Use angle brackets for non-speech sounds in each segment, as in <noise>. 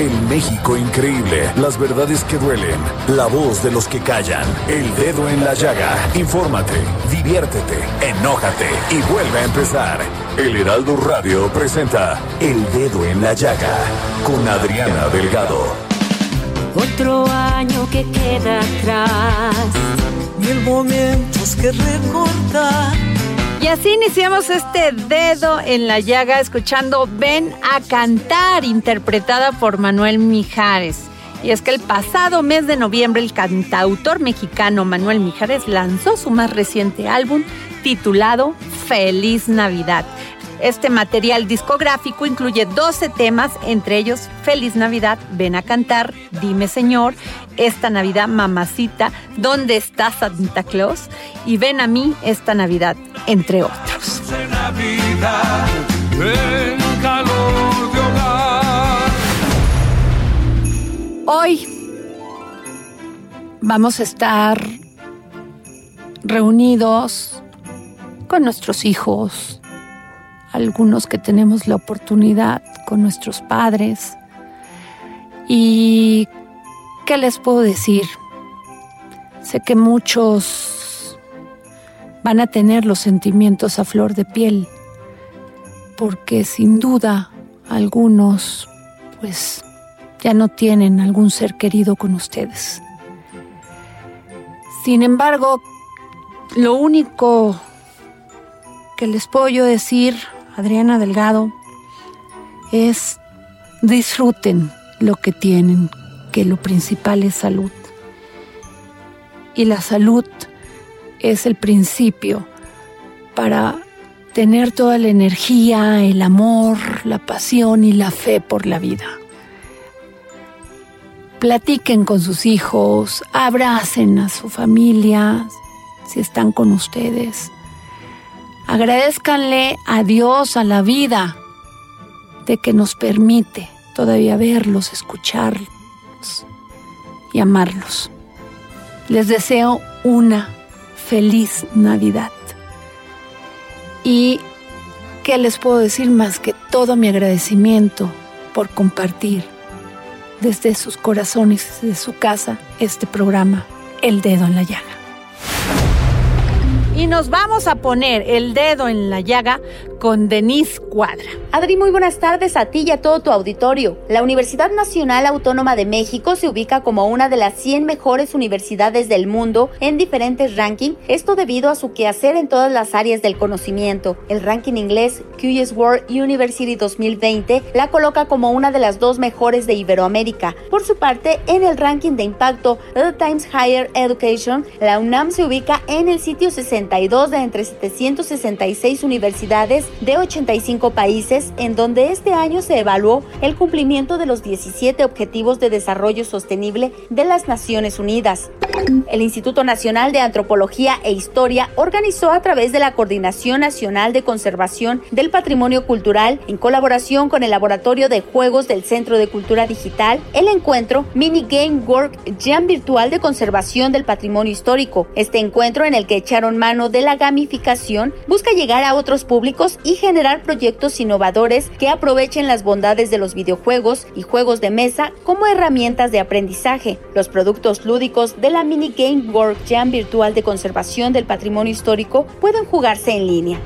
El México increíble, las verdades que duelen, la voz de los que callan, el dedo en la llaga. Infórmate, diviértete, enójate y vuelve a empezar. El Heraldo Radio presenta El Dedo en la Llaga con Adriana Delgado. Otro año que queda atrás. Mil momentos que recordar. Y así iniciamos este dedo en la llaga escuchando Ven a cantar, interpretada por Manuel Mijares. Y es que el pasado mes de noviembre el cantautor mexicano Manuel Mijares lanzó su más reciente álbum titulado Feliz Navidad. Este material discográfico incluye 12 temas, entre ellos Feliz Navidad, Ven a cantar, Dime Señor, Esta Navidad, Mamacita, ¿Dónde está Santa Claus? Y Ven a mí esta Navidad, entre otros. Navidad, en calor de hogar. Hoy vamos a estar reunidos con nuestros hijos, algunos que tenemos la oportunidad con nuestros padres. ¿Y qué les puedo decir? Sé que muchos van a tener los sentimientos a flor de piel, porque sin duda algunos pues ya no tienen algún ser querido con ustedes. Sin embargo, lo único que les puedo yo decir Adriana Delgado, es disfruten lo que tienen, que lo principal es salud. Y la salud es el principio para tener toda la energía, el amor, la pasión y la fe por la vida. Platiquen con sus hijos, abracen a su familia si están con ustedes Agradezcanle a Dios, a la vida, de que nos permite todavía verlos, escucharlos y amarlos. Les deseo una feliz Navidad. Y qué les puedo decir más que todo mi agradecimiento por compartir desde sus corazones, desde su casa, este programa, El Dedo en la Llaga. Y nos vamos a poner el dedo en la llaga con Denise Cuadra. Adri, muy buenas tardes a ti y a todo tu auditorio. La Universidad Nacional Autónoma de México se ubica como una de las 100 mejores universidades del mundo en diferentes rankings, esto debido a su quehacer en todas las áreas del conocimiento. El ranking inglés QS World University 2020 la coloca como una de las dos mejores de Iberoamérica. Por su parte, en el ranking de impacto The Times Higher Education, la UNAM se ubica en el sitio 62 de entre 766 universidades de 85 países, en donde este año se evaluó el cumplimiento de los 17 Objetivos de Desarrollo Sostenible de las Naciones Unidas. El Instituto Nacional de Antropología e Historia organizó a través de la Coordinación Nacional de Conservación del Patrimonio Cultural, en colaboración con el Laboratorio de Juegos del Centro de Cultura Digital, el encuentro Mini Game Work Jam Virtual de Conservación del Patrimonio Histórico. Este encuentro en el que echaron mano de la gamificación busca llegar a otros públicos y generar proyectos innovadores que aprovechen las bondades de los videojuegos y juegos de mesa como herramientas de aprendizaje. Los productos lúdicos de la Mini Game Work Jam virtual de conservación del patrimonio histórico pueden jugarse en línea.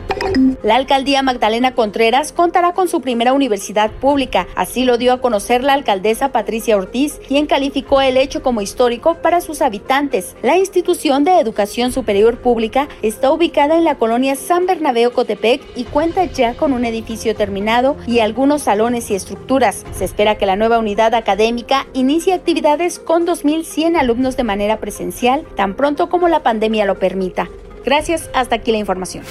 La alcaldía Magdalena Contreras contará con su primera universidad pública, así lo dio a conocer la alcaldesa Patricia Ortiz, quien calificó el hecho como histórico para sus habitantes. La institución de educación superior pública está ubicada en la colonia San Bernabéu Cotepec y cuenta ya con un edificio terminado y algunos salones y estructuras. Se espera que la nueva unidad académica inicie actividades con 2.100 alumnos de manera presencial tan pronto como la pandemia lo permita. Gracias, hasta aquí la información.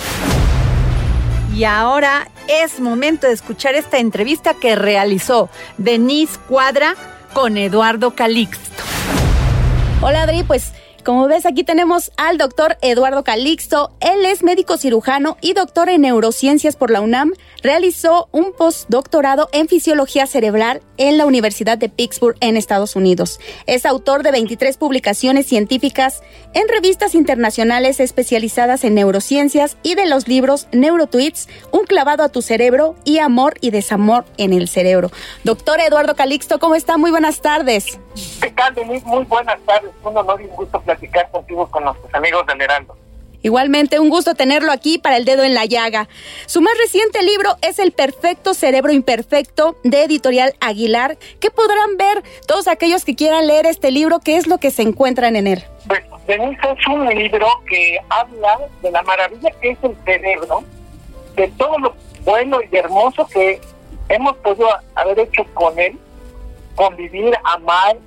Y ahora es momento de escuchar esta entrevista que realizó Denise Cuadra con Eduardo Calixto. Hola Adri, pues como ves, aquí tenemos al doctor Eduardo Calixto. Él es médico cirujano y doctor en neurociencias por la UNAM. Realizó un postdoctorado en fisiología cerebral en la Universidad de Pittsburgh en Estados Unidos. Es autor de 23 publicaciones científicas en revistas internacionales especializadas en neurociencias y de los libros Neurotweets, Un clavado a tu cerebro y Amor y desamor en el cerebro. Doctor Eduardo Calixto, ¿cómo está? Muy buenas tardes. Muy buenas tardes. Un honor y un gusto platicar contigo con nuestros amigos del Heraldo. Igualmente, un gusto tenerlo aquí para el dedo en la llaga. Su más reciente libro es El Perfecto Cerebro Imperfecto de Editorial Aguilar. ¿Qué podrán ver todos aquellos que quieran leer este libro? ¿Qué es lo que se encuentran en él? Pues, Denise, es un libro que habla de la maravilla que es el cerebro, de todo lo bueno y hermoso que hemos podido haber hecho con él, convivir, amar,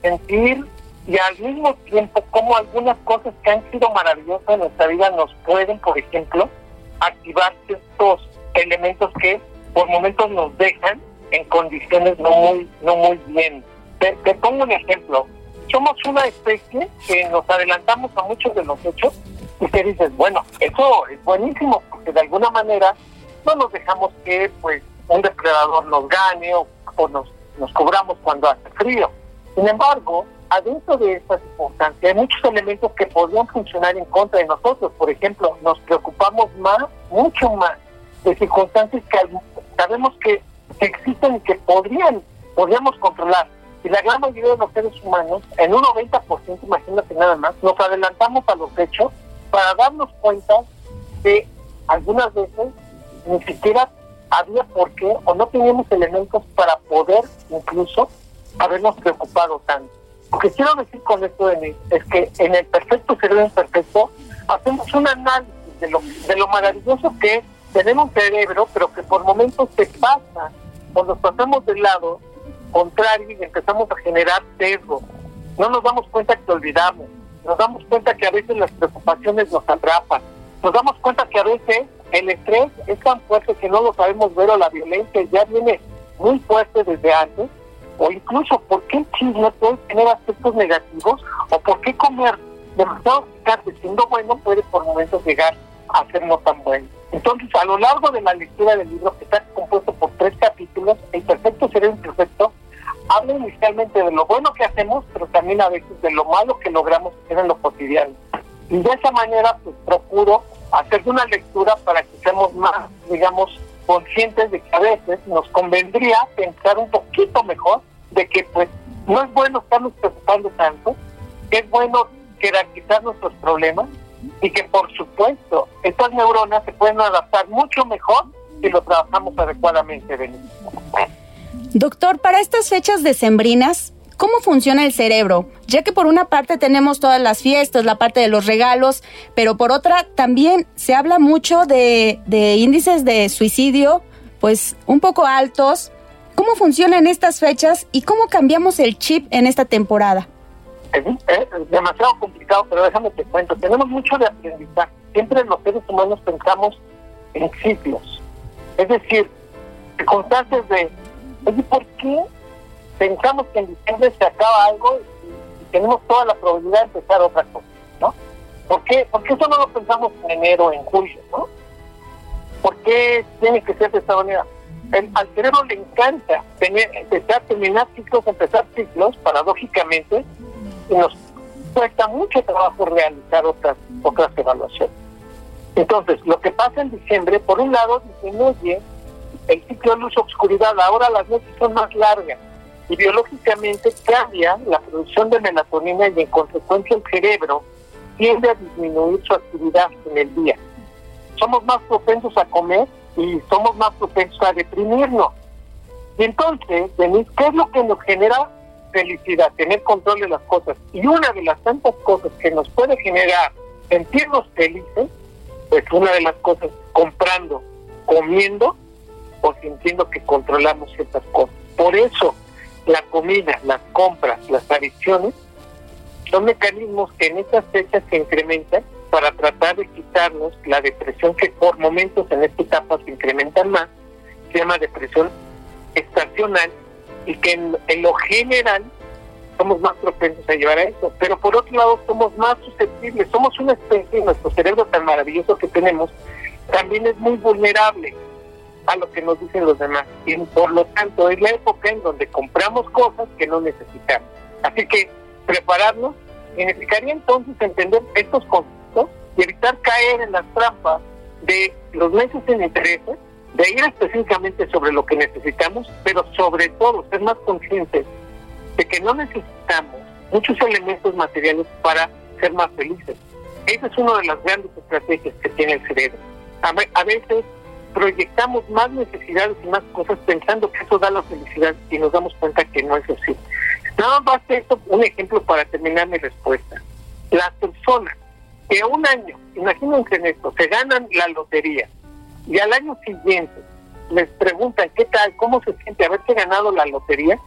sentir y al mismo tiempo como algunas cosas que han sido maravillosas en nuestra vida nos pueden, por ejemplo, activar ciertos elementos que por momentos nos dejan en condiciones no muy, no muy bien. Te, te pongo un ejemplo. Somos una especie que nos adelantamos a muchos de los hechos y te dices, bueno, eso es buenísimo porque de alguna manera no nos dejamos que pues un depredador nos gane o, o nos, nos cobramos cuando hace frío. Sin embargo, adentro de esta circunstancia hay muchos elementos que podrían funcionar en contra de nosotros. Por ejemplo, nos preocupamos más, mucho más, de circunstancias que sabemos que, existen y que podrían, podríamos controlar. Y la gran mayoría de los seres humanos, en un 90%, imagínate nada más, nos adelantamos a los hechos para darnos cuenta que algunas veces ni siquiera había por qué o no teníamos elementos para poder incluso habernos preocupado tanto. Lo que quiero decir con esto de es que en el perfecto cerebro imperfecto hacemos un análisis de lo, de lo maravilloso que es tenemos un cerebro, pero que por momentos se pasa o nos pasamos del lado contrario y empezamos a generar sesgo. No nos damos cuenta que olvidamos, nos damos cuenta que a veces las preocupaciones nos atrapan, nos damos cuenta que a veces el estrés es tan fuerte que no lo sabemos ver o la violencia ya viene muy fuerte desde antes o incluso por qué el chisme puede tener aspectos negativos o por qué comer demasiado picante siendo bueno puede por momentos llegar a ser no tan bueno. Entonces, a lo largo de la lectura del libro, que está compuesto por tres capítulos, El perfecto cerebro imperfecto, habla inicialmente de lo bueno que hacemos, pero también a veces de lo malo que logramos hacer en lo cotidiano. Y de esa manera, pues procuro hacer una lectura para que seamos más, digamos, conscientes de que a veces nos convendría pensar un poquito mejor de que pues no es bueno estarnos preocupando tanto, que es bueno jerarquizar nuestros problemas y que por supuesto estas neuronas se pueden adaptar mucho mejor si lo trabajamos adecuadamente. Doctor, para estas fechas decembrinas, ¿cómo funciona el cerebro? Ya que por una parte tenemos todas las fiestas, la parte de los regalos, pero por otra también se habla mucho de, de índices de suicidio, pues un poco altos, ¿Cómo funcionan estas fechas y cómo cambiamos el chip en esta temporada? Es, demasiado complicado, pero déjame te cuento. Tenemos mucho de aprendizaje. Siempre los seres humanos pensamos en ciclos. Es decir, circunstancias de, oye, ¿por qué pensamos que en diciembre se acaba algo y, tenemos toda la probabilidad de empezar otra cosa? ¿no? ¿Por qué? Porque eso no lo pensamos en enero, en julio, ¿no? ¿Por qué tiene que ser de esta manera? Al cerebro le encanta tener, empezar, terminar ciclos, empezar ciclos, paradójicamente, y nos cuesta mucho trabajo realizar otras, otras evaluaciones. Entonces, lo que pasa en diciembre, por un lado, disminuye el ciclo luz-obscuridad. Ahora las noches son más largas y biológicamente cambia la producción de melatonina y en consecuencia el cerebro tiende a disminuir su actividad en el día. Somos más propensos a comer y somos más propensos a deprimirnos. Y entonces, Denise, ¿qué es lo que nos genera felicidad? Tener control de las cosas. Y una de las tantas cosas que nos puede generar sentirnos felices, pues una de las cosas, comprando, comiendo o sintiendo que controlamos ciertas cosas. Por eso, la comida, las compras, las adicciones, son mecanismos que en estas fechas se incrementan para tratar de quitarnos la depresión que por momentos en esta etapa se incrementan más, se llama depresión estacional y que en, lo general somos más propensos a llevar a eso. Pero por otro lado somos más susceptibles, somos una especie, nuestro cerebro tan maravilloso que tenemos, también es muy vulnerable a lo que nos dicen los demás. Y por lo tanto es la época en donde compramos cosas que no necesitamos. Así que prepararnos significaría entonces entender estos conceptos evitar caer en las trampas de los meses en intereses, de ir específicamente sobre lo que necesitamos, pero sobre todo ser más conscientes de que no necesitamos muchos elementos materiales para ser más felices. Esa es una de las grandes estrategias que tiene el cerebro. A veces proyectamos más necesidades y más cosas pensando que eso da la felicidad y nos damos cuenta que no es así. Nada más esto un ejemplo para terminar mi respuesta. Las personas que un año, imagínense en esto, se ganan la lotería y al año siguiente les preguntan qué tal, cómo se siente haberse ganado la lotería,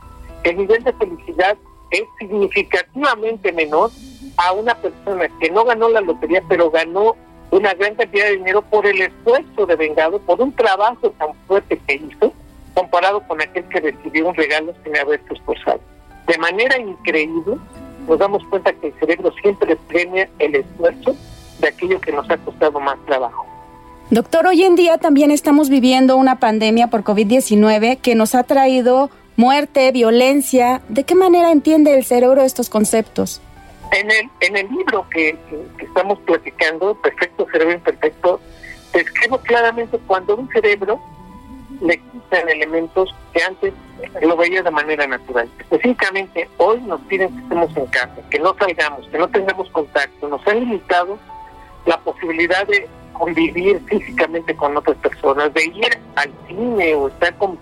el nivel de felicidad es significativamente menor a una persona que no ganó la lotería, pero ganó una gran cantidad de dinero por el esfuerzo de vengado, por un trabajo tan fuerte que hizo, comparado con aquel que recibió un regalo sin haberse esforzado. De manera increíble, nos damos cuenta que el cerebro siempre premia el esfuerzo de aquello que nos ha costado más trabajo. Doctor, hoy en día también estamos viviendo una pandemia por COVID-19 que nos ha traído muerte, violencia. ¿De qué manera entiende el cerebro estos conceptos? En el, en el libro que, estamos platicando, Perfecto Cerebro Imperfecto, describo claramente cuando un cerebro le quitan elementos que antes lo veía de manera natural. Específicamente, hoy nos piden que estemos en casa, que no salgamos, que no tengamos contacto. Nos han limitado la posibilidad de convivir físicamente con otras personas, de ir al cine o estar con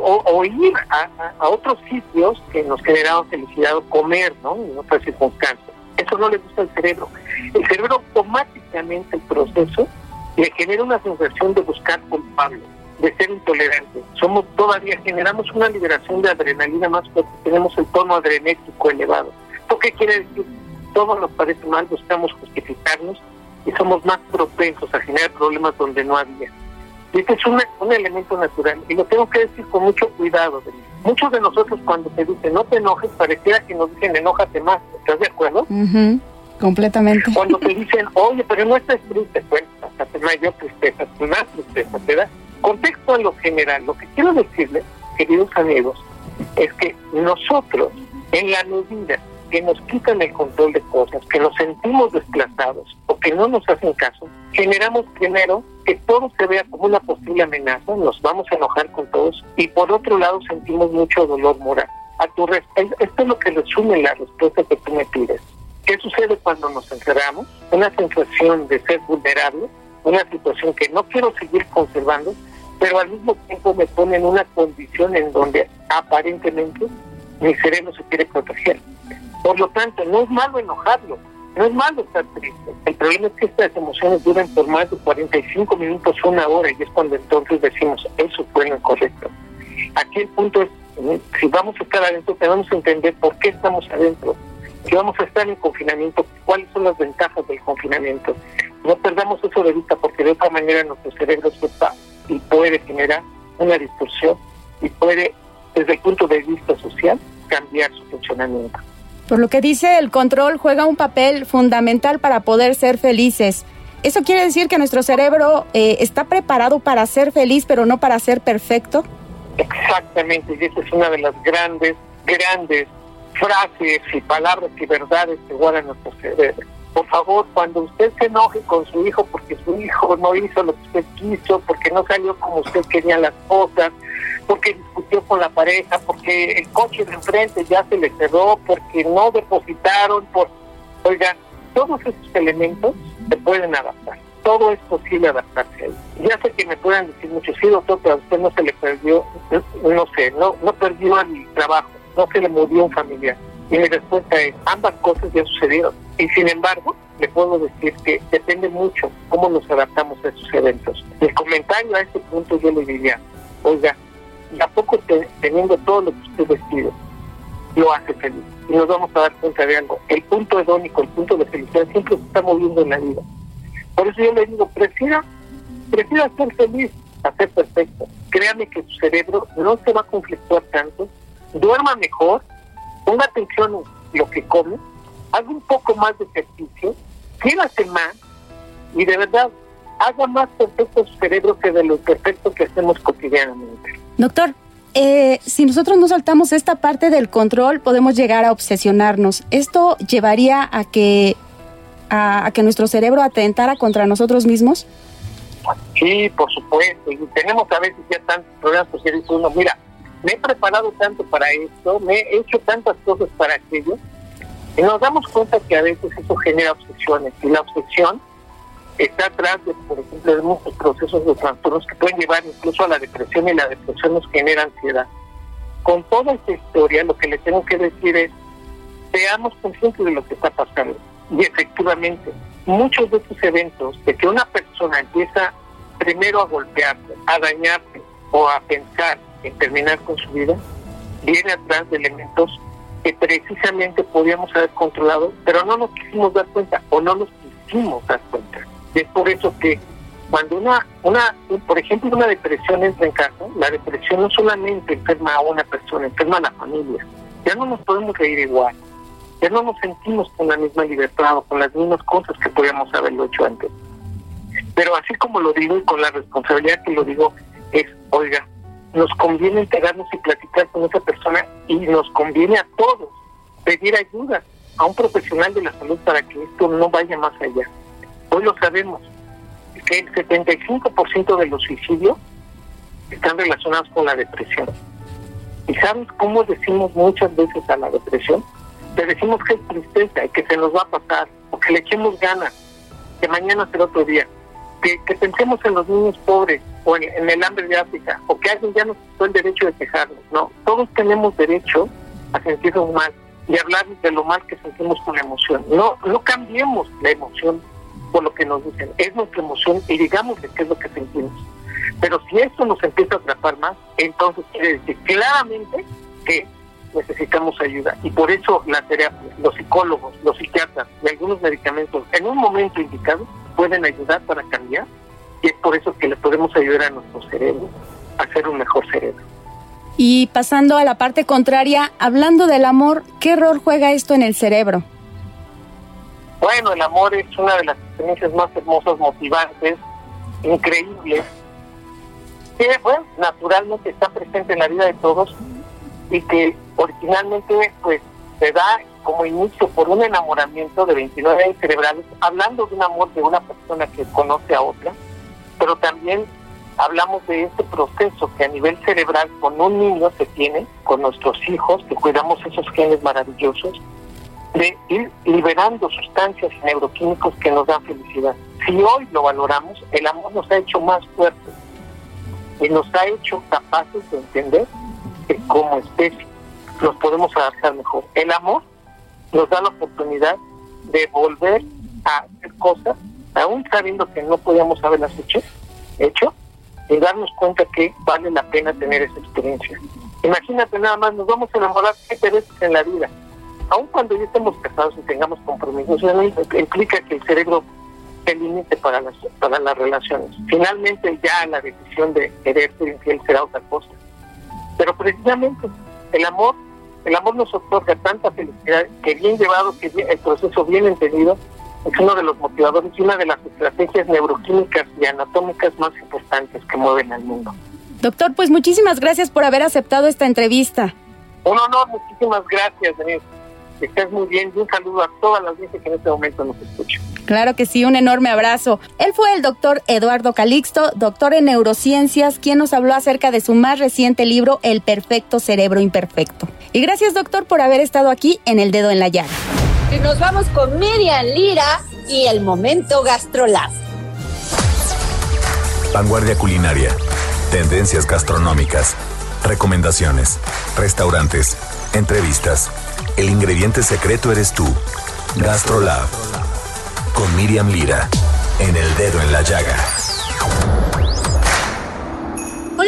o, ir a, otros sitios que nos generaban felicidad o comer, ¿no? En otras circunstancias. Eso no le gusta al cerebro. El cerebro automáticamente el proceso le genera una sensación de buscar culpable, de ser intolerante. Somos todavía, generamos una liberación de adrenalina más porque tenemos el tono adrenético elevado. ¿Esto qué quiere decir? Todo nos parece mal, buscamos justificarnos y somos más propensos a generar problemas donde no había. Este es un, un elemento natural y lo tengo que decir con mucho cuidado. Muchos de nosotros cuando te dicen no te enojes, pareciera que nos dicen enójate más. ¿Estás de acuerdo? Completamente. Cuando te dicen, oye, pero no estás triste, pues hasta te mayor tristeza, más tristeza, te da contexto en lo general. Lo que quiero decirles, queridos amigos, es que nosotros, en la medida que nos quitan el control de cosas, que nos sentimos desplazados o que no nos hacen caso, generamos primero que todo se vea como una posible amenaza, nos vamos a enojar con todos y por otro lado sentimos mucho dolor moral. A tu esto es lo que resume la respuesta que tú me pides. ¿Qué sucede cuando nos encerramos? Una sensación de ser vulnerable, una situación que no quiero seguir conservando, pero al mismo tiempo me pone en una condición en donde aparentemente mi cerebro se quiere proteger. Por lo tanto, no es malo enojarlo, no es malo estar triste. El problema es que estas emociones duran por más de 45 minutos, una hora, y es cuando entonces decimos, eso fue lo incorrecto. Aquí el punto es, si vamos a estar adentro, tenemos que entender por qué estamos adentro. Si vamos a estar en confinamiento, cuáles son las ventajas del confinamiento. No perdamos eso de vista porque de otra manera nuestro cerebro está y puede generar una distorsión y puede, desde el punto de vista social, cambiar su funcionamiento. Por lo que dice, el control juega un papel fundamental para poder ser felices. ¿Eso quiere decir que nuestro cerebro eh, está preparado para ser feliz, pero no para ser perfecto? Exactamente, y esa es una de las grandes, grandes frases y palabras y verdades que guarda nuestro cerebro. por favor, cuando usted se enoje con su hijo porque su hijo no hizo lo que usted quiso, porque no salió como usted quería las cosas, porque discutió con la pareja, porque el coche de enfrente ya se le cerró, porque no depositaron, por... Oigan, todos esos elementos se pueden adaptar. Todo es posible adaptarse. Ya sé que me puedan decir mucho, sí, doctor, pero a usted no se le perdió, no sé, no, no perdió el trabajo, no se le murió un familiar. Y mi respuesta es, ambas cosas ya sucedieron. Y sin embargo, le puedo decir que depende mucho cómo nos adaptamos a esos eventos. Mi comentario a este punto yo le diría, oiga, a poco teniendo todo lo que usted vestido, lo hace feliz. Y nos vamos a dar cuenta de algo. El punto hedónico, el punto de felicidad siempre se está moviendo en la vida. Por eso yo le digo, prefiera, prefiera ser feliz a ser perfecto. Créame que su cerebro no se va a conflictuar tanto, duerma mejor, ponga atención en lo que come, haga un poco más de ejercicio, quédate más y de verdad haga más perfecto su cerebro que de lo perfecto que hacemos cotidianamente. Doctor, eh, si nosotros no saltamos esta parte del control, podemos llegar a obsesionarnos. ¿Esto llevaría a que, a, que nuestro cerebro atentara contra nosotros mismos? Sí, por supuesto. Y tenemos a veces ya tantos problemas, dice uno, mira, me he preparado tanto para esto, me he hecho tantas cosas para aquello, y nos damos cuenta que a veces eso genera obsesiones. Y la obsesión está atrás de, por ejemplo, de muchos procesos de trastornos que pueden llevar incluso a la depresión y la depresión nos genera ansiedad. Con toda esta historia, lo que le tengo que decir es, seamos conscientes de lo que está pasando. Y efectivamente, muchos de estos eventos, de que una persona empieza primero a golpearse, a dañarse o a pensar en terminar con su vida, viene atrás de elementos que precisamente podíamos haber controlado, pero no nos quisimos dar cuenta o no nos quisimos dar cuenta. Y es por eso que cuando una, una, por ejemplo, una depresión entra en casa, la depresión no solamente enferma a una persona, enferma a la familia. Ya no nos podemos reír igual, ya no nos sentimos con la misma libertad o con las mismas cosas que podíamos haberlo hecho antes. Pero así como lo digo y con la responsabilidad que lo digo, es, oiga, nos conviene integrarnos y platicar con esa persona y nos conviene a todos pedir ayuda a un profesional de la salud para que esto no vaya más allá. Hoy lo sabemos, que el 75% de los suicidios están relacionados con la depresión. ¿Y sabes cómo decimos muchas veces a la depresión? Le decimos que es tristeza y que se nos va a pasar, o que le echemos ganas, que mañana será otro día, que, pensemos en los niños pobres o en, el hambre de África, o que alguien ya nos quitó el derecho de quejarnos. No, todos tenemos derecho a sentirnos mal y hablar de lo mal que sentimos con la emoción. No, no cambiemos la emoción por lo que nos dicen, es nuestra emoción y digamos de qué es lo que sentimos. Pero si esto nos empieza a atrapar más, entonces quiere decir claramente que necesitamos ayuda. Y por eso la terapia, los psicólogos, los psiquiatras y algunos medicamentos en un momento indicado pueden ayudar para cambiar. Y es por eso que le podemos ayudar a nuestro cerebro a ser un mejor cerebro. Y pasando a la parte contraria, hablando del amor, ¿qué rol juega esto en el cerebro? Bueno, el amor es una de las experiencias más hermosas, motivantes, increíbles, que bueno, naturalmente está presente en la vida de todos y que originalmente pues se da como inicio por un enamoramiento de 29 años cerebrales, hablando de un amor de una persona que conoce a otra, pero también hablamos de este proceso que a nivel cerebral con un niño se tiene, con nuestros hijos, que cuidamos esos genes maravillosos, de ir liberando sustancias y neuroquímicos que nos dan felicidad. Si hoy lo valoramos, el amor nos ha hecho más fuertes y nos ha hecho capaces de entender que como especie nos podemos adaptar mejor. El amor nos da la oportunidad de volver a hacer cosas, aún sabiendo que no podíamos haberlas hecho, hecho y darnos cuenta que vale la pena tener esa experiencia. Imagínate nada más, nos vamos a enamorar siete veces en la vida aun cuando ya estemos casados y tengamos compromisos, eso implica que el cerebro se limite para las, para las relaciones. Finalmente ya la decisión de querer ser infiel será otra cosa. Pero precisamente el amor, el amor nos otorga tanta felicidad que bien llevado, que el proceso bien entendido, es uno de los motivadores y una de las estrategias neuroquímicas y anatómicas más importantes que mueven al mundo. Doctor, pues muchísimas gracias por haber aceptado esta entrevista. Un honor, muchísimas gracias, Denise. Que estés muy bien y un saludo a todas las veces que en este momento nos escuchan. Claro que sí, un enorme abrazo. Él fue el doctor Eduardo Calixto, doctor en neurociencias, quien nos habló acerca de su más reciente libro, El perfecto cerebro imperfecto. Y gracias, doctor, por haber estado aquí en El Dedo en la Llaga. Y nos vamos con Miriam Lira y el momento gastrolab. Vanguardia culinaria. Tendencias gastronómicas. Recomendaciones. Restaurantes. Entrevistas. El ingrediente secreto eres tú. Gastrolab. Con Miriam Lira. En el dedo en la llaga.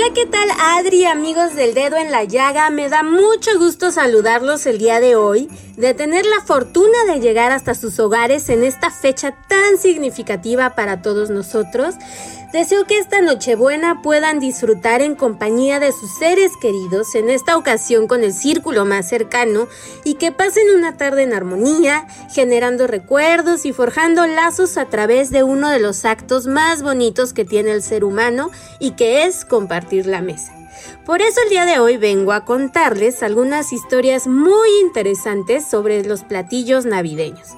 Hola, ¿qué tal Adri, amigos del dedo en la llaga? Me da mucho gusto saludarlos el día de hoy, de tener la fortuna de llegar hasta sus hogares en esta fecha tan significativa para todos nosotros. Deseo que esta Nochebuena puedan disfrutar en compañía de sus seres queridos, en esta ocasión con el círculo más cercano, y que pasen una tarde en armonía, generando recuerdos y forjando lazos a través de uno de los actos más bonitos que tiene el ser humano y que es compartir la mesa. Por eso el día de hoy vengo a contarles algunas historias muy interesantes sobre los platillos navideños.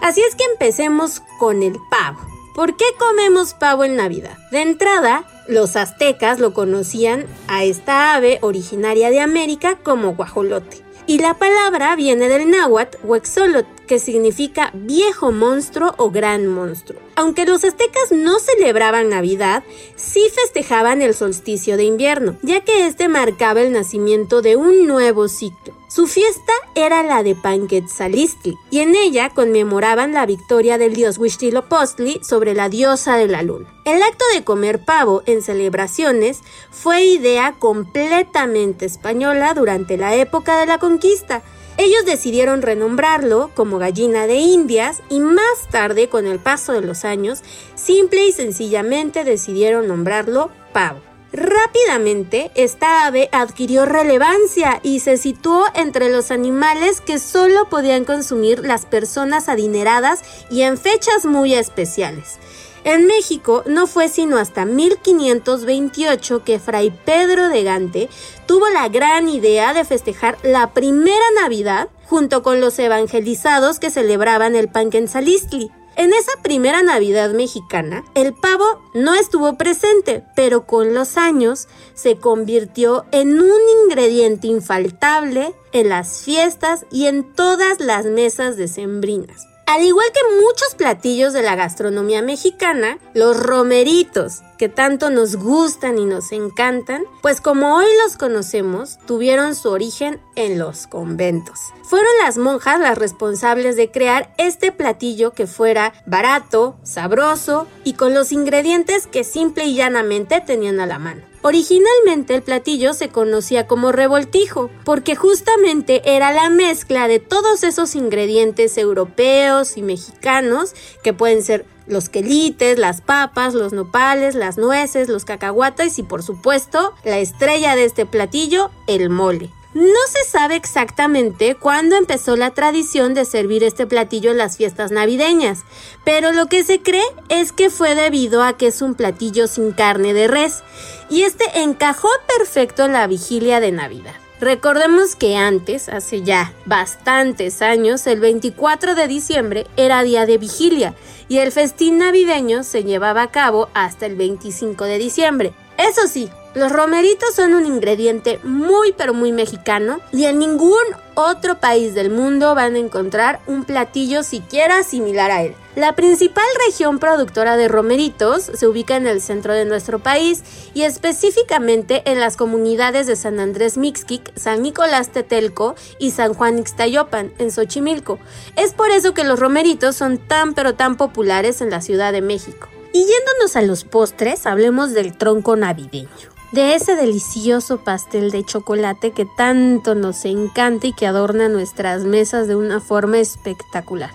Así es que empecemos con el pavo. ¿Por qué comemos pavo en Navidad? De entrada, los aztecas lo conocían a esta ave originaria de América como guajolote. Y la palabra viene del náhuatl huexolot, que significa viejo monstruo o gran monstruo. Aunque los aztecas no celebraban Navidad, sí festejaban el solsticio de invierno, ya que este marcaba el nacimiento de un nuevo ciclo. Su fiesta era la de Panquetzalistli, y en ella conmemoraban la victoria del dios Huitzilopochtli sobre la diosa de la luna. El acto de comer pavo en celebraciones fue idea completamente española durante la época de la conquista, ellos decidieron renombrarlo como gallina de Indias y más tarde, con el paso de los años, simple y sencillamente decidieron nombrarlo pavo. Rápidamente, esta ave adquirió relevancia y se situó entre los animales que solo podían consumir las personas adineradas y en fechas muy especiales. En México no fue sino hasta 1528 que Fray Pedro de Gante tuvo la gran idea de festejar la primera Navidad junto con los evangelizados que celebraban el Panquensalistli. En esa primera Navidad mexicana, el pavo no estuvo presente, pero con los años se convirtió en un ingrediente infaltable en las fiestas y en todas las mesas decembrinas. Al igual que muchos platillos de la gastronomía mexicana, los romeritos, que tanto nos gustan y nos encantan, pues como hoy los conocemos, tuvieron su origen en los conventos. Fueron las monjas las responsables de crear este platillo que fuera barato, sabroso y con los ingredientes que simple y llanamente tenían a la mano. Originalmente el platillo se conocía como revoltijo, porque justamente era la mezcla de todos esos ingredientes europeos y mexicanos, que pueden ser los quelites, las papas, los nopales, las nueces, los cacahuates y por supuesto la estrella de este platillo, el mole. No se sabe exactamente cuándo empezó la tradición de servir este platillo en las fiestas navideñas, pero lo que se cree es que fue debido a que es un platillo sin carne de res, y este encajó perfecto en la vigilia de Navidad. Recordemos que antes, hace ya bastantes años, el 24 de diciembre era día de vigilia y el festín navideño se llevaba a cabo hasta el 25 de diciembre. Eso sí, los romeritos son un ingrediente muy pero muy mexicano y en ningún otro país del mundo van a encontrar un platillo siquiera similar a él. La principal región productora de romeritos se ubica en el centro de nuestro país y específicamente en las comunidades de San Andrés Mixquic, San Nicolás Tetelco y San Juan Ixtayopan, en Xochimilco. Es por eso que los romeritos son tan pero tan populares en la Ciudad de México. Y yéndonos a los postres, hablemos del tronco navideño de ese delicioso pastel de chocolate que tanto nos encanta y que adorna nuestras mesas de una forma espectacular.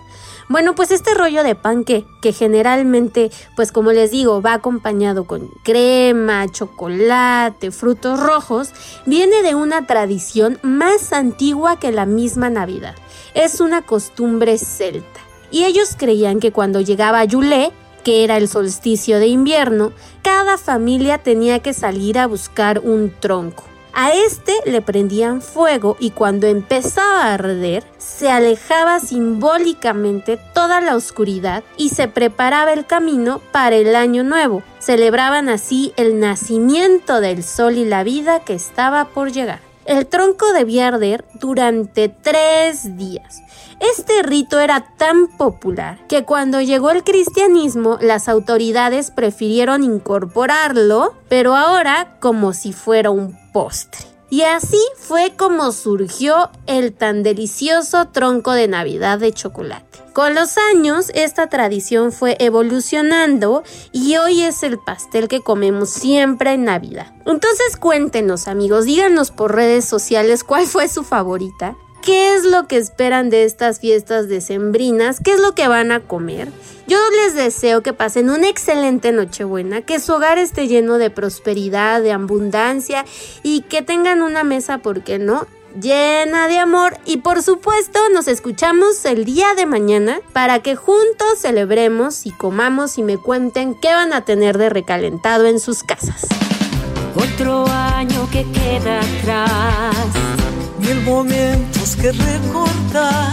Bueno, pues este rollo de panque, que generalmente, pues como les digo, va acompañado con crema, chocolate, frutos rojos, viene de una tradición más antigua que la misma Navidad. Es una costumbre celta. Y ellos creían que cuando llegaba Yulé, que era el solsticio de invierno, cada familia tenía que salir a buscar un tronco. A este le prendían fuego y cuando empezaba a arder, se alejaba simbólicamente toda la oscuridad y se preparaba el camino para el año nuevo. Celebraban así el nacimiento del sol y la vida que estaba por llegar. El tronco debía arder durante tres días. Este rito era tan popular que cuando llegó el cristianismo las autoridades prefirieron incorporarlo, pero ahora como si fuera un postre. Y así fue como surgió el tan delicioso tronco de Navidad de chocolate. Con los años, esta tradición fue evolucionando y hoy es el pastel que comemos siempre en Navidad. Entonces cuéntenos amigos, díganos por redes sociales cuál fue su favorita qué es lo que esperan de estas fiestas decembrinas, qué es lo que van a comer. Yo les deseo que pasen una excelente Nochebuena, que su hogar esté lleno de prosperidad, de abundancia y que tengan una mesa, ¿por qué no? llena de amor y por supuesto nos escuchamos el día de mañana para que juntos celebremos y comamos y me cuenten qué van a tener de recalentado en sus casas. Otro año que queda atrás mil momentos que recordar.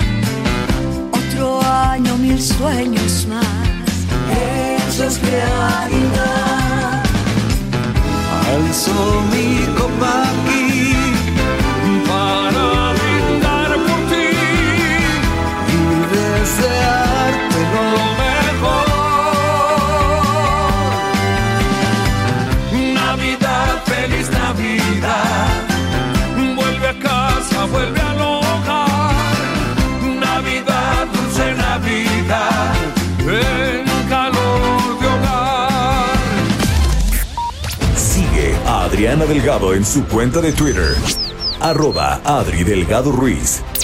Otro año, mil sueños más. Hechos realidad. Alzo mi copa aquí para brindar por ti y desearte vuelve al hogar. Navidad, dulce Navidad, en calor de hogar. Sigue a Adriana Delgado en su cuenta de Twitter arroba Adri Delgado Ruiz.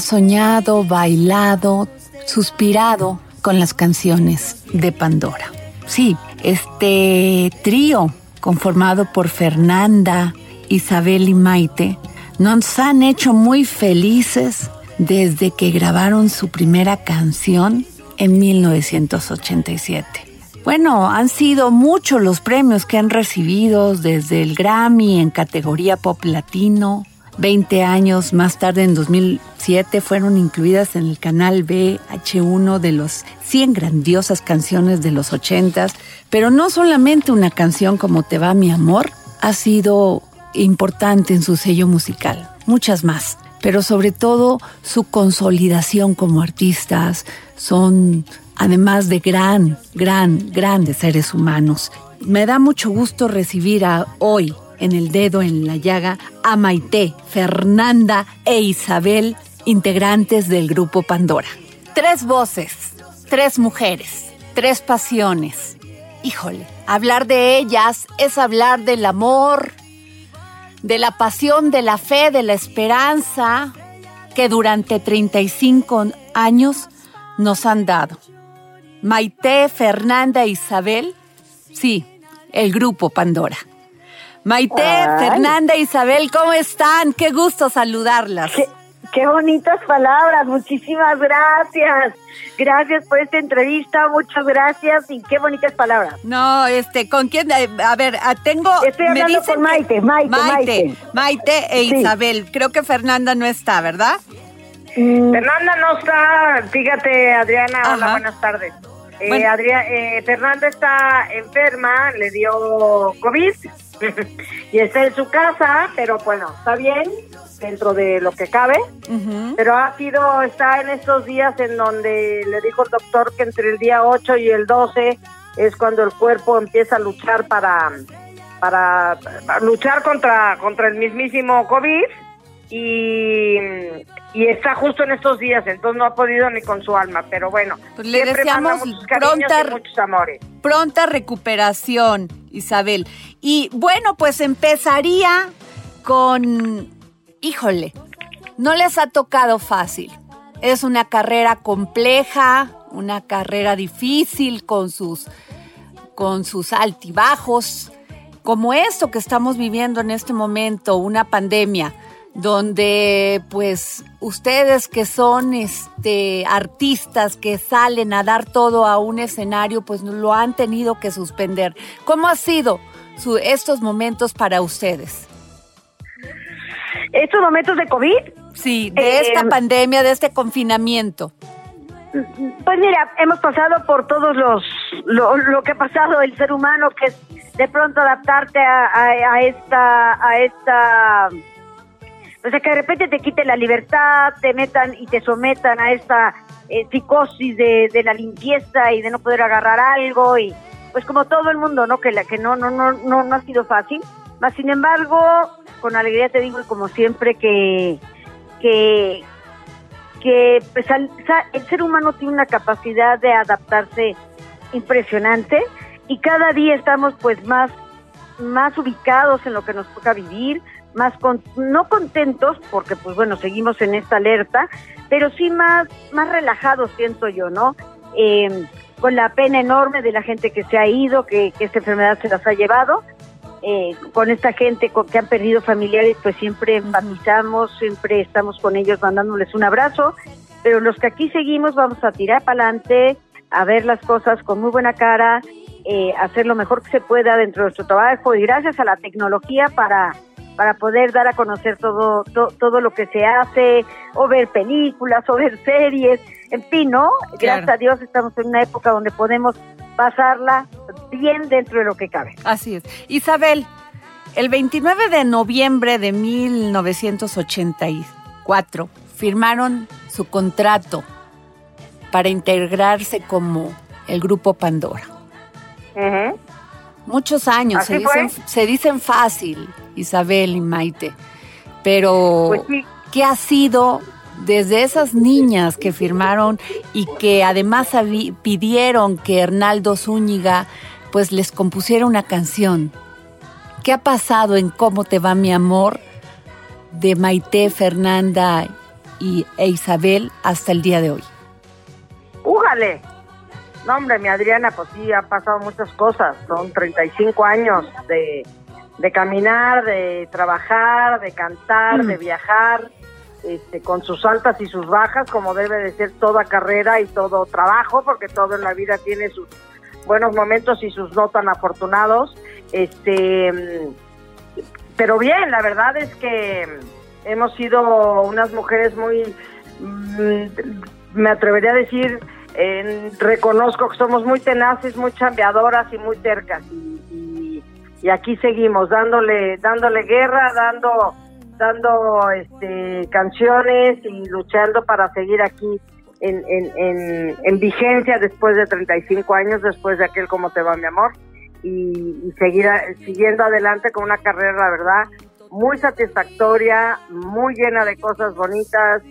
Soñado, bailado, suspirado con las canciones de Pandora. Sí, este trío conformado por Fernanda, Isabel y Maite nos han hecho muy felices desde que grabaron su primera canción en 1987. Bueno, han sido muchos los premios que han recibido desde el Grammy en categoría pop latino, 20 años más tarde, en 2007, fueron incluidas en el canal BH1 de los 100 grandiosas canciones de los 80, pero no solamente una canción como Te va mi amor, ha sido importante en su sello musical, muchas más, pero sobre todo su consolidación como artistas, son además de gran, gran, grandes seres humanos. Me da mucho gusto recibir a hoy en el dedo en la llaga a Maite, Fernanda e Isabel, integrantes del grupo Pandora. Tres voces, tres mujeres, tres pasiones. Híjole, hablar de ellas es hablar del amor, de la pasión, de la fe, de la esperanza que durante 35 años nos han dado. Maite, Fernanda e Isabel, sí, el grupo Pandora. Maite, Fernanda, Isabel, ¿cómo están? Qué gusto saludarlas. Qué, bonitas palabras, muchísimas gracias. Gracias por esta entrevista, muchas gracias y qué bonitas palabras. No, este, ¿con quién? Eh, a ver, ah, tengo... Estoy hablando con Maite, Maite, Maite. Maite, e Isabel. Creo que Fernanda no está, ¿verdad? Mm. Fernanda no está, fíjate Adriana, hola, buenas tardes. Eh, eh, Fernanda está enferma, le dio COVID <laughs> y está en su casa, pero bueno, está bien dentro de lo que cabe. Pero ha sido, está en estos días en donde le dijo el doctor que entre el día 8 y el 12 es cuando el cuerpo empieza a luchar para, para, luchar contra, contra el mismísimo COVID y, y, está justo en estos días, entonces no ha podido ni con su alma, pero bueno, pues le deseamos pronta, muchos amores. pronta recuperación, Isabel. Y bueno, pues empezaría con, híjole, no les ha tocado fácil. Es una carrera compleja, una carrera difícil con sus, con sus altibajos, como esto que estamos viviendo en este momento, una pandemia donde pues ustedes que son este artistas que salen a dar todo a un escenario pues lo han tenido que suspender. ¿Cómo ha sido estos momentos para ustedes? ¿Estos momentos de COVID? Sí, de esta eh, pandemia, de este confinamiento. Pues mira, hemos pasado por todos los lo, que ha pasado el ser humano, que es de pronto adaptarte a, esta a esta o sea que de repente te quiten la libertad, te metan y te sometan a esta eh, psicosis de, de, la limpieza y de no poder agarrar algo y pues como todo el mundo, ¿no? Que la que no no no no no ha sido fácil. Más sin embargo, con alegría te digo y como siempre que que que pues, el ser humano tiene una capacidad de adaptarse impresionante y cada día estamos pues más, más ubicados en lo que nos toca vivir, más no contentos porque pues bueno seguimos en esta alerta, pero sí más, más relajados siento yo, ¿no? Em, con la pena enorme de la gente que se ha ido, que, que esta enfermedad se las ha llevado, eh, con esta gente con, que han perdido familiares, pues siempre empatizamos, siempre estamos con ellos mandándoles un abrazo, pero los que aquí seguimos vamos a tirar para adelante, a ver las cosas con muy buena cara, eh, hacer lo mejor que se pueda dentro de nuestro trabajo y gracias a la tecnología para para poder dar a conocer todo, todo lo que se hace, o ver películas, o ver series, en fin, ¿no? Gracias a Dios estamos en una época donde podemos pasarla bien dentro de lo que cabe. Así es. Isabel, el 29 de noviembre de 1984 firmaron su contrato para integrarse como el grupo Pandora. Muchos años, se dicen, se dicen, fácil, Isabel y Maite, pero pues ¿qué ha sido desde esas niñas que firmaron y que además pidieron que Hernaldo Zúñiga pues les compusiera una canción. ¿Qué ha pasado en Cómo te va mi amor de Maite, Fernanda y, e Isabel hasta el día de hoy? ¡Újale! No, hombre, mi Adriana, pues sí, ha pasado muchas cosas. Son 35 años de, de caminar, de trabajar, de cantar, de mm. viajar, este, con sus altas y sus bajas, como debe de ser toda carrera y todo trabajo, porque todo en la vida tiene sus buenos momentos y sus no tan afortunados. Este, pero bien, la verdad es que hemos sido unas mujeres muy, mm, me atrevería a decir, reconozco que somos muy tenaces, muy chambeadoras y muy cercas y, aquí seguimos dándole, dándole guerra, dando dando este, canciones y luchando para seguir aquí en, en, en, vigencia después de 35 años, después de aquel Como te va mi amor, y, seguir siguiendo adelante con una carrera, verdad, muy satisfactoria, muy llena de cosas bonitas,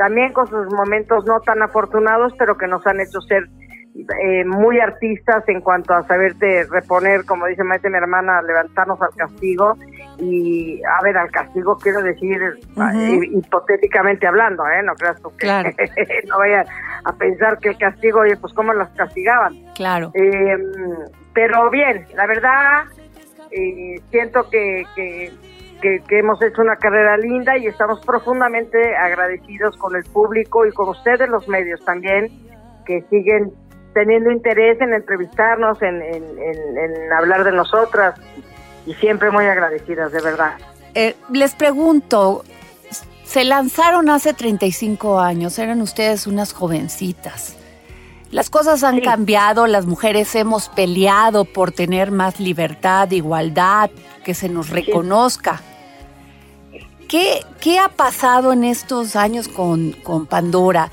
también con sus momentos no tan afortunados, pero que nos han hecho ser eh, muy artistas en cuanto a saberte reponer, como dice Maite, mi hermana, levantarnos al castigo. Y, a ver, al castigo quiero decir, eh, hipotéticamente hablando, ¿eh? No creas tú que <laughs> no vayan a pensar que el castigo, oye, pues cómo las castigaban. Claro. Em, pero bien, la verdad, eh, siento que, que, que hemos hecho una carrera linda y estamos profundamente agradecidos con el público y con ustedes, los medios también, que siguen teniendo interés en entrevistarnos, en, en, hablar de nosotras y siempre muy agradecidas, de verdad. Eh, les pregunto, se lanzaron hace 35 años, eran ustedes unas jovencitas. Las cosas han cambiado, las mujeres hemos peleado por tener más libertad, igualdad, que se nos reconozca. ¿Qué, ¿Qué, ha pasado en estos años con, con Pandora?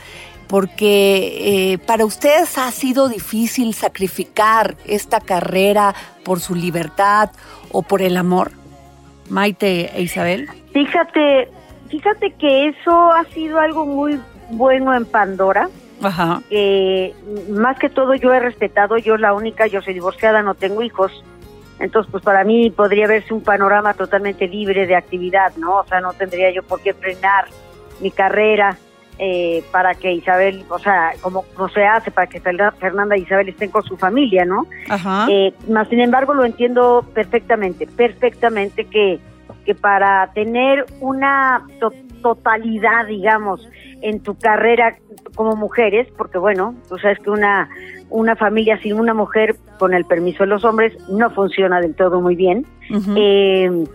Porque eh, para ustedes ha sido difícil sacrificar esta carrera por su libertad o por el amor. Maite e Isabel. Fíjate, fíjate que eso ha sido algo muy bueno en Pandora. Ajá. Que más que todo yo he respetado, yo la única, yo soy divorciada, no tengo hijos. Entonces, pues para mí podría verse un panorama totalmente libre de actividad, ¿no? O sea, no tendría yo por qué frenar mi carrera eh, para que Isabel, o sea, como no se hace para que Fernanda y Isabel estén con su familia, ¿no? Ajá. Eh, más sin embargo, lo entiendo perfectamente, perfectamente que, que para tener una totalidad, digamos, en tu carrera como mujeres, porque bueno, tú sabes que una, una familia sin una mujer, con el permiso de los hombres, no funciona del todo muy bien. eh,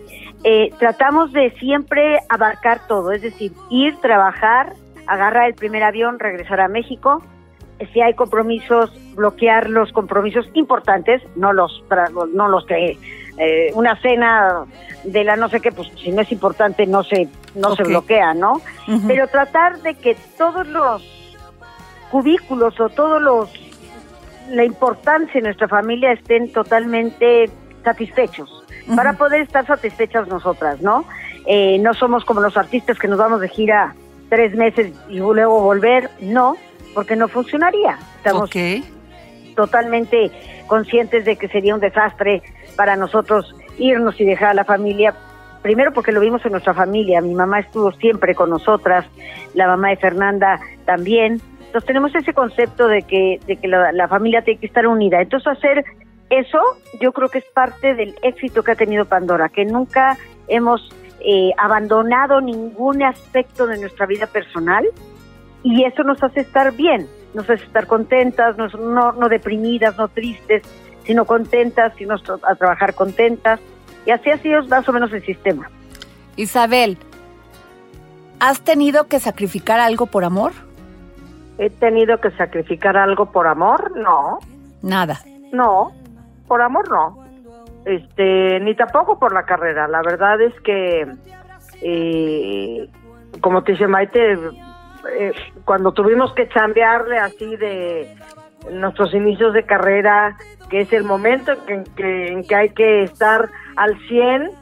eh, tratamos de siempre abarcar todo, es decir, ir, trabajar, agarrar el primer avión, regresar a México. Si hay compromisos, bloquear los compromisos importantes, no los, no los que eh, una cena de la no sé qué, pues si no es importante no se no se bloquea, ¿no? Pero tratar de que todos los cubículos o todos los la importancia en nuestra familia estén totalmente satisfechos para poder estar satisfechas nosotras, ¿no? Eh, no somos como los artistas que nos vamos de gira tres meses y luego volver, no, porque no funcionaría. Estamos totalmente conscientes de que sería un desastre para nosotros irnos y dejar a la familia. Primero porque lo vimos en nuestra familia, mi mamá estuvo siempre con nosotras, la mamá de Fernanda también. Entonces tenemos ese concepto de que, de que la, familia tiene que estar unida. Entonces hacer eso yo creo que es parte del éxito que ha tenido Pandora, que nunca hemos eh, abandonado ningún aspecto de nuestra vida personal y eso nos hace estar bien, nos hace estar contentas, nos- no, no deprimidas, no tristes, sino contentas, sino a trabajar contentas. Y así ha sido más o menos el sistema. Isabel, ¿has tenido que sacrificar algo por amor? ¿He tenido que sacrificar algo por amor? No, Nada. no, por amor no. Este, ni tampoco por la carrera. La verdad es que, eh, como te dice Maite, eh, cuando tuvimos que chambearle así de nuestros inicios de carrera, que es el momento en que, en que hay que estar al 100,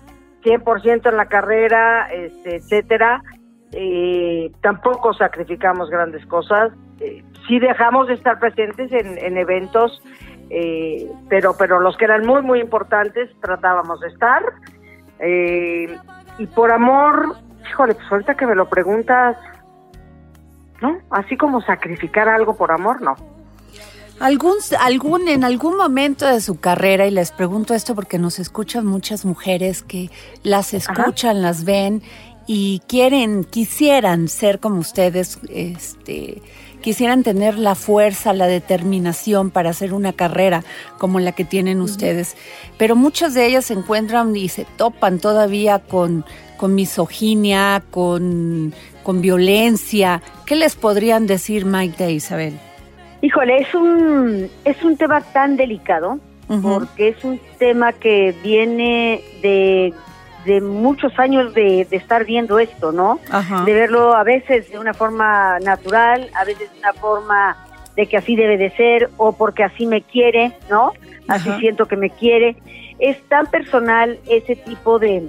100% en la carrera, este, etcétera, eh, tampoco sacrificamos grandes cosas. Eh, sí dejamos de estar presentes en, en eventos, eh, pero, pero los que eran muy, muy importantes tratábamos de estar. Eh, y por amor, híjole, pues ahorita que me lo preguntas, ¿no? Así como sacrificar algo por amor, no. ¿Algún, algún, en algún momento de su carrera, y les pregunto esto porque nos escuchan muchas mujeres que las escuchan, las ven y quieren, quisieran ser como ustedes, este, quisieran tener la fuerza, la determinación para hacer una carrera como la que tienen ustedes. Pero muchas de ellas se encuentran y se topan todavía con, con misoginia, con, con violencia. ¿Qué les podrían decir Mike e Isabel? Híjole, es un, es un tema tan delicado porque es un tema que viene de, de muchos años de, de estar viendo esto, ¿no? De verlo a veces de una forma natural, a veces de una forma de que así debe de ser o porque así me quiere, ¿no? Así siento que me quiere. Es tan personal ese tipo de,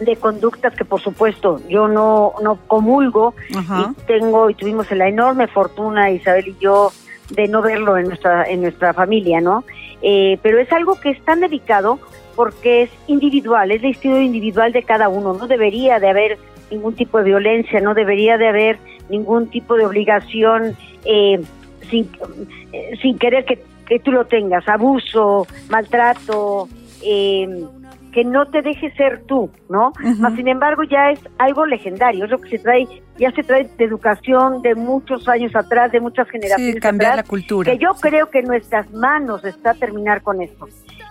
de conductas que por supuesto yo no, no comulgo Ajá. y tengo y tuvimos la enorme fortuna Isabel y yo de no verlo en nuestra en nuestra familia no Eh, pero es algo que es tan delicado porque es individual es el estilo individual de cada uno no debería de haber ningún tipo de violencia no debería de haber ningún tipo de obligación eh, sin eh, sin querer que, que tú lo tengas abuso maltrato eh, que no te deje ser tú, ¿no? Mas, sin embargo, ya es algo legendario, es lo que se trae, ya se trae de educación de muchos años atrás, de muchas generaciones cambiar atrás, la cultura. Que yo creo que en nuestras manos está terminar con esto.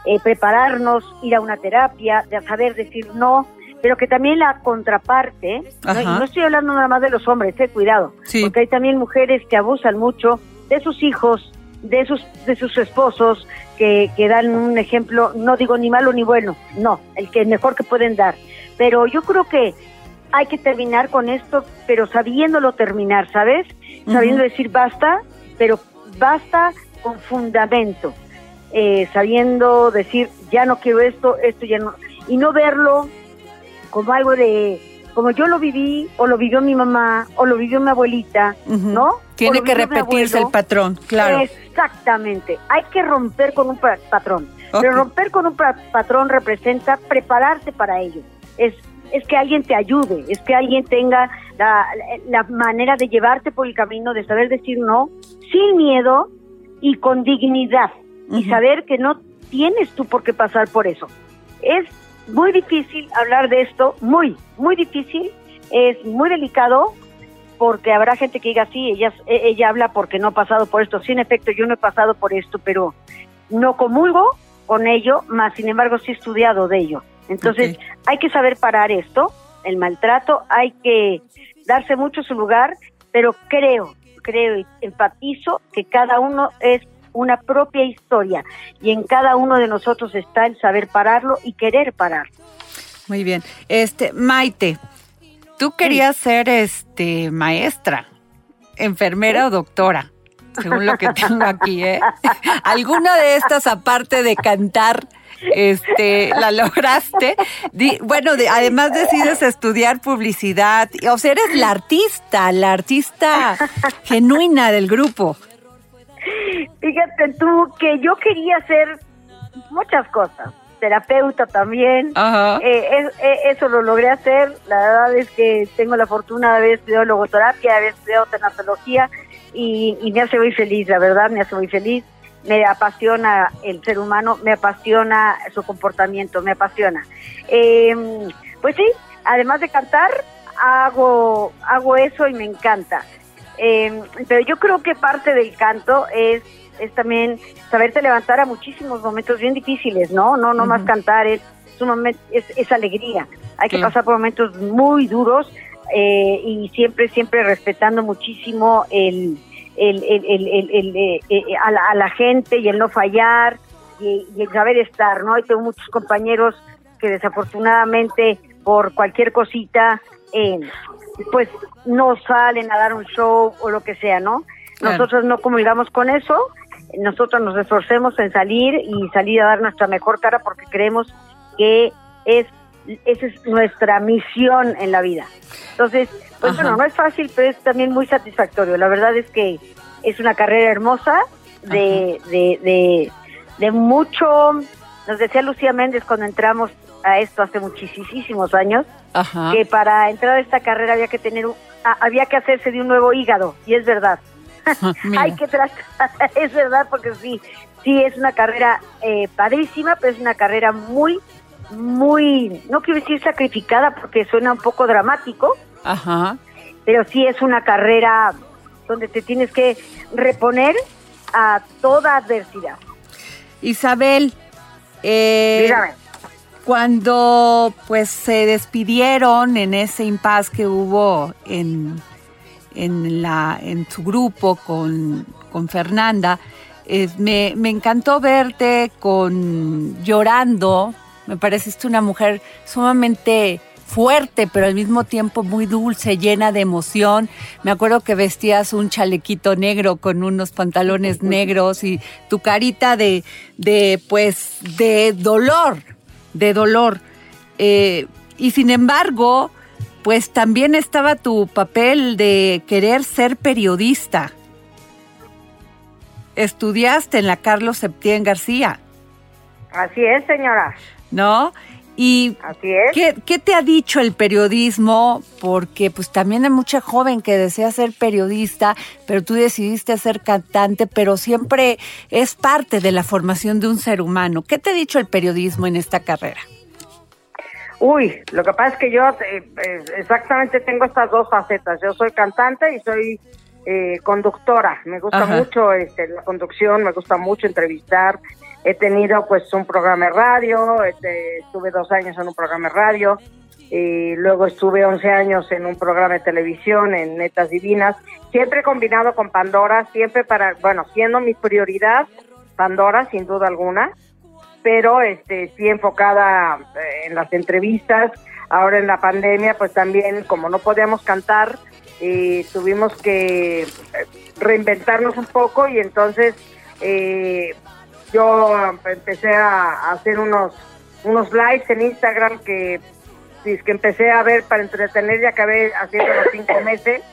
Eh, prepararnos, ir a una terapia, de saber decir no, pero que también la contraparte, ¿no? Y no estoy hablando nada más de los hombres, eh, cuidado, Sí. porque hay también mujeres que abusan mucho de sus hijos, de sus, de sus esposos que, que dan un ejemplo, no digo ni malo ni bueno, no, el que mejor que pueden dar. Pero yo creo que hay que terminar con esto, pero sabiéndolo terminar, ¿sabes? Sabiendo decir basta, pero basta con fundamento. Eh, sabiendo decir ya no quiero esto, esto ya no. Y no verlo como algo de, como yo lo viví, o lo vivió mi mamá, o lo vivió mi abuelita, ¿no? Tiene que repetirse el patrón, claro. Exactamente. Hay que romper con un patrón. Pero romper con un patrón representa prepararse para ello. Es es que alguien te ayude, es que alguien tenga la, la, manera de llevarte por el camino, de saber decir no, sin miedo y con dignidad, y saber que no tienes tú por qué pasar por eso. Es muy difícil hablar de esto, muy, muy difícil, es muy delicado, porque habrá gente que diga, sí, ella, e, ella habla porque no ha pasado por esto. Sí, en efecto, yo no he pasado por esto, pero no comulgo con ello, más sin embargo sí he estudiado de ello. Entonces, hay que saber parar esto, el maltrato, hay que darse mucho su lugar, pero creo, creo y empatizo que cada uno es una propia historia y en cada uno de nosotros está el saber pararlo y querer parar. Muy bien. Este, Maite, tú querías ser este maestra, enfermera o doctora, según lo que tengo aquí, ¿eh? <laughs> ¿Alguna de estas aparte de cantar este, la lograste. bueno, además decides estudiar publicidad, o sea, eres la artista, la artista genuina del grupo. Fíjate tú que yo quería hacer muchas cosas, terapeuta también, eh, eh, eso lo logré hacer, la verdad es que tengo la fortuna de haber estudiado logoterapia, de haber estudiado tanatología y, y me hace muy feliz, la verdad, me hace muy feliz me apasiona el ser humano, me apasiona su comportamiento, me apasiona. Em, pues sí, además de cantar, hago, hago eso y me encanta. Em, pero yo creo que parte del canto es, es también saberte levantar a muchísimos momentos bien difíciles, ¿no? No, no más cantar, es, es, es alegría. Hay que pasar por momentos muy duros eh, y siempre, siempre respetando muchísimo el el, el, el, eh, eh, a, la, gente y el no fallar y, el saber estar, ¿no? Y tengo muchos compañeros que desafortunadamente por cualquier cosita, eh, pues no salen a dar un show o lo que sea, ¿no? Nosotros no comulgamos con eso, nosotros nos esforcemos en salir y salir a dar nuestra mejor cara porque creemos que es esa es nuestra misión en la vida. Entonces, pues bueno, no es fácil, pero es también muy satisfactorio. La verdad es que es una carrera hermosa de, de, de, mucho, nos decía Lucía Méndez cuando entramos a esto hace muchísimos años, que para entrar a esta carrera había que tener, había que hacerse de un nuevo hígado, y es verdad. <laughs> Hay que tratar, <laughs> es verdad, porque sí, sí es una carrera eh, padrísima, pero es una carrera muy, muy, no quiero decir sacrificada porque suena un poco dramático, Ajá. pero sí es una carrera donde te tienes que reponer a toda adversidad. Isabel, eh, cuando pues se despidieron en ese impas que hubo en, en, la, en su grupo con, con Fernanda, eh, me, me, encantó verte con llorando. Me pareciste una mujer sumamente fuerte, pero al mismo tiempo muy dulce, llena de emoción. Me acuerdo que vestías un chalequito negro con unos pantalones <laughs> negros y tu carita de, de pues, de dolor, de dolor. Eh, y sin embargo, pues también estaba tu papel de querer ser periodista. Estudiaste en la Carlos Septién García. Así es, señora. ¿No? Y ¿qué, te ha dicho el periodismo? Porque pues también hay mucha joven que desea ser periodista, pero tú decidiste ser cantante, pero siempre es parte de la formación de un ser humano. ¿Qué te ha dicho el periodismo en esta carrera? Uy, lo que pasa es que yo eh, eh, exactamente tengo estas dos facetas. Yo soy cantante y soy eh, conductora. Me gusta mucho este, la conducción, me gusta mucho entrevistar he tenido pues un programa de radio, este, estuve dos años en un programa de radio eh, luego estuve 11 años en un programa de televisión, en Netas Divinas, siempre combinado con Pandora, siempre para, bueno, siendo mi prioridad Pandora, sin duda alguna, pero este sí enfocada eh, en las entrevistas, ahora en la pandemia, pues también como no podíamos cantar, eh, tuvimos que eh, reinventarnos un poco y entonces yo empecé a, hacer unos unos lives en Instagram que que empecé a ver para entretener y acabé haciendo los cinco meses,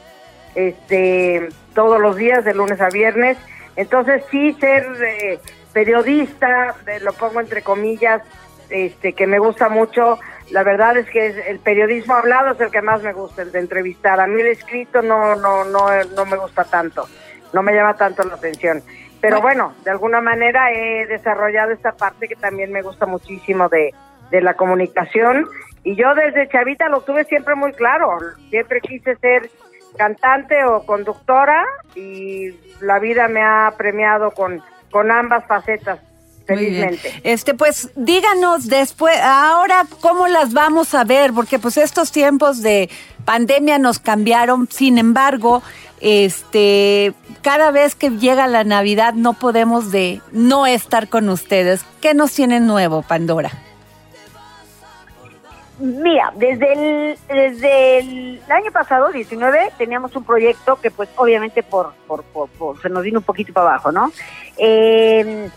este, todos los días, de lunes a viernes. Entonces sí, ser eh, periodista, lo pongo entre comillas, este, que me gusta mucho. La verdad es que el periodismo hablado es el que más me gusta, el de entrevistar. A mí el escrito no, no, no, no me gusta tanto, no me llama tanto la atención. Pero bueno, de alguna manera he desarrollado esta parte que también me gusta muchísimo de, de la comunicación. Y yo desde chavita lo tuve siempre muy claro, siempre quise ser cantante o conductora y la vida me ha premiado con, con ambas facetas. Felizmente. Este, pues díganos después, ahora cómo las vamos a ver, porque pues estos tiempos de pandemia nos cambiaron, sin embargo, este, cada vez que llega la Navidad no podemos de no estar con ustedes. ¿Qué nos tiene nuevo, Pandora? Mira, desde el, desde el año pasado, 19, teníamos un proyecto que pues obviamente por, por, por, se nos vino un poquito para abajo, ¿no? Em,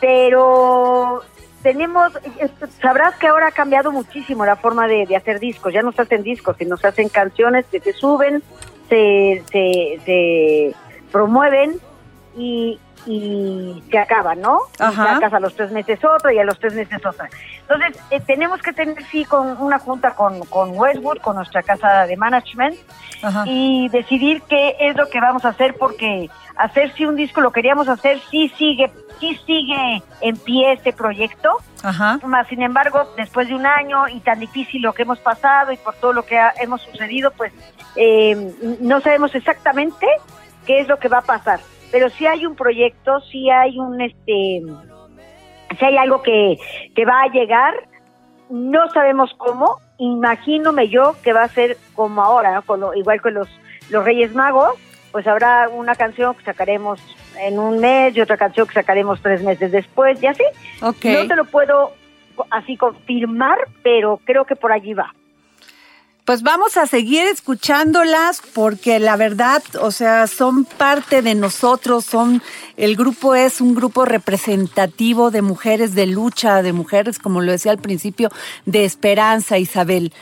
pero tenemos, sabrás que ahora ha cambiado muchísimo la forma de, de, hacer discos, ya no se hacen discos, sino se hacen canciones que se suben, se, se, se promueven y, y se acaba, ¿no? Ajá. sacas a los tres meses otro y a los tres meses otra. Entonces, eh, tenemos que tener, sí, con una junta con, con Westwood, con nuestra casa de management, y decidir qué es lo que vamos a hacer, porque hacer si un disco lo queríamos hacer, sí sigue, sí sigue en pie este proyecto. Ajá. Más, sin embargo, después de un año y tan difícil lo que hemos pasado y por todo lo que hemos sucedido, pues eh, no sabemos exactamente qué es lo que va a pasar pero si hay un proyecto, si hay un, este, si hay algo que, que va a llegar, no sabemos cómo, imagínome yo que va a ser como ahora, ¿no? igual con los, los Reyes Magos, pues habrá una canción que sacaremos en un mes y otra canción que sacaremos tres meses después, y así. Okay. No te lo puedo así confirmar, pero creo que por allí va. Pues vamos a seguir escuchándolas porque la verdad, o sea, son parte de nosotros, son el grupo es un grupo representativo de mujeres de lucha, de mujeres, como lo decía al principio, de esperanza, Isabel.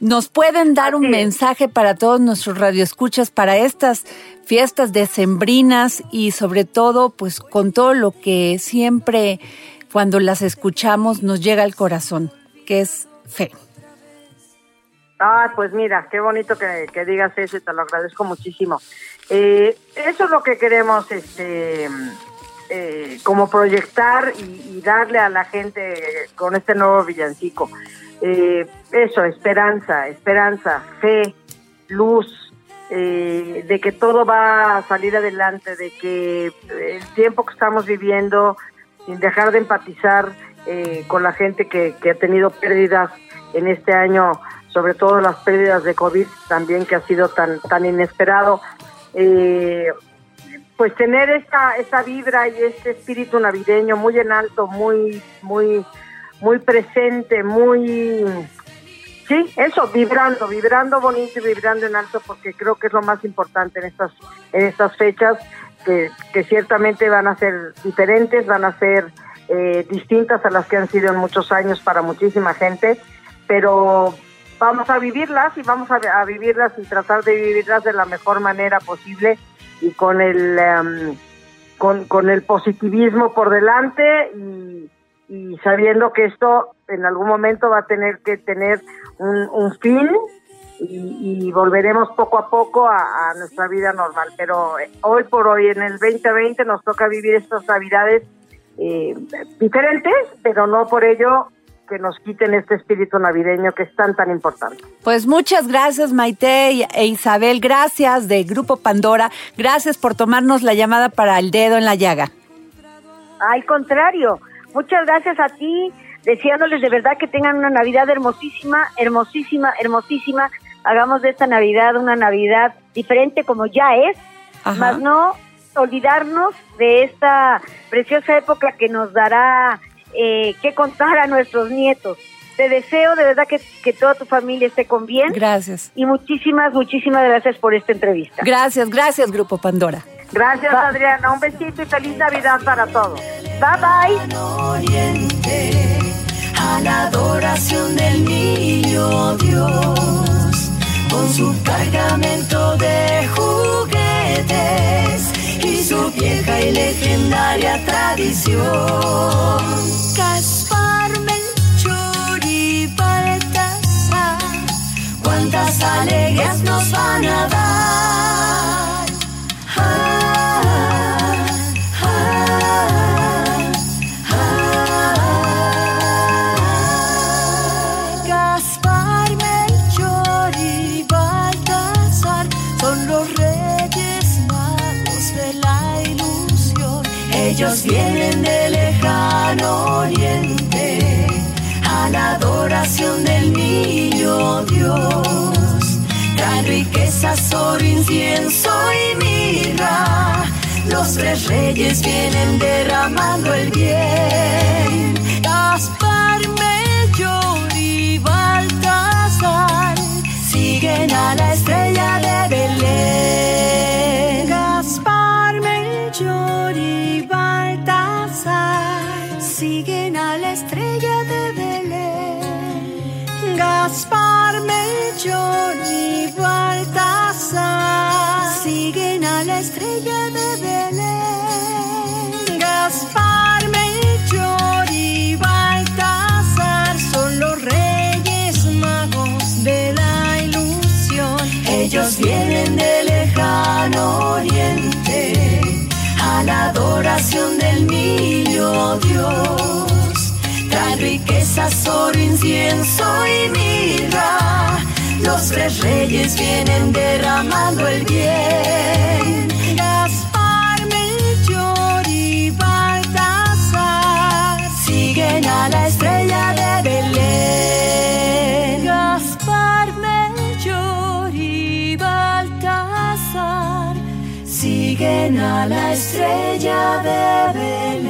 ¿Nos pueden dar un mensaje para todos nuestros radioescuchas para estas fiestas decembrinas y sobre todo, pues con todo lo que siempre cuando las escuchamos nos llega al corazón, que es fe? Ah, pues mira, qué bonito que, digas eso te lo agradezco muchísimo. Eh, eso es lo que queremos, este, eh, como proyectar y, darle a la gente con este nuevo villancico. Eh, eso, esperanza, esperanza, fe, luz, de que todo va a salir adelante, de que el tiempo que estamos viviendo, sin dejar de empatizar con la gente que, que ha tenido pérdidas en este año sobre todo las pérdidas de COVID también que ha sido tan, tan inesperado. Eh, pues tener esa, esa vibra y este espíritu navideño muy en alto, muy, muy, muy presente, muy, sí, eso, vibrando, vibrando bonito y vibrando en alto, porque creo que es lo más importante en estas, en estas fechas, que, que ciertamente van a ser diferentes, van a ser eh, distintas a las que han sido en muchos años para muchísima gente, pero vamos a vivirlas y vamos a, vivirlas y tratar de vivirlas de la mejor manera posible y con el em, con, el positivismo por delante y, sabiendo que esto en algún momento va a tener que tener un, fin y, volveremos poco a poco a, nuestra vida normal. Pero eh, hoy por hoy, en el 2020, nos toca vivir estas navidades eh, diferentes, pero no por ello que nos quiten este espíritu navideño que es tan, tan importante. Pues muchas gracias Maite e Isabel, gracias de Grupo Pandora, gracias por tomarnos la llamada para el dedo en la llaga. Al contrario, muchas gracias a ti, deseándoles de verdad que tengan una Navidad hermosísima, hermosísima, hermosísima. Hagamos de esta Navidad una Navidad diferente como ya es, más no olvidarnos de esta preciosa época que nos dará eh, que contar a nuestros nietos. Te deseo de verdad que, que toda tu familia esté con bien. Gracias. Y muchísimas, muchísimas gracias por esta entrevista. Gracias, gracias, Grupo Pandora. Gracias, Adriana. Un besito y feliz Navidad para todos. Bye, bye. a la adoración del niño Dios, con su cargamento de juguetes y su vieja y legendaria tradición. Caspar, Melchor y Baltasar, cuántas alegrías nos van a dar. Ellos vienen del lejano oriente a la adoración del niño Dios. Traen riquezas, oro, incienso y mirra. Los tres reyes vienen derramando el bien. Gaspar, Melchor y Baltasar siguen a la estrella de Belén. Gaspar, Melchor y Baltasar siguen a la estrella de Belén. Gaspar, Melchor y Baltasar son los reyes magos de la ilusión. Ellos vienen del lejano oriente a la adoración del niño Dios. Riquezas, oro, incienso y mirra. Los tres reyes vienen derramando el bien. Gaspar, Melchor y Baltasar siguen a la estrella de Belén. Gaspar, Melchor y Baltasar siguen a la estrella de Belén.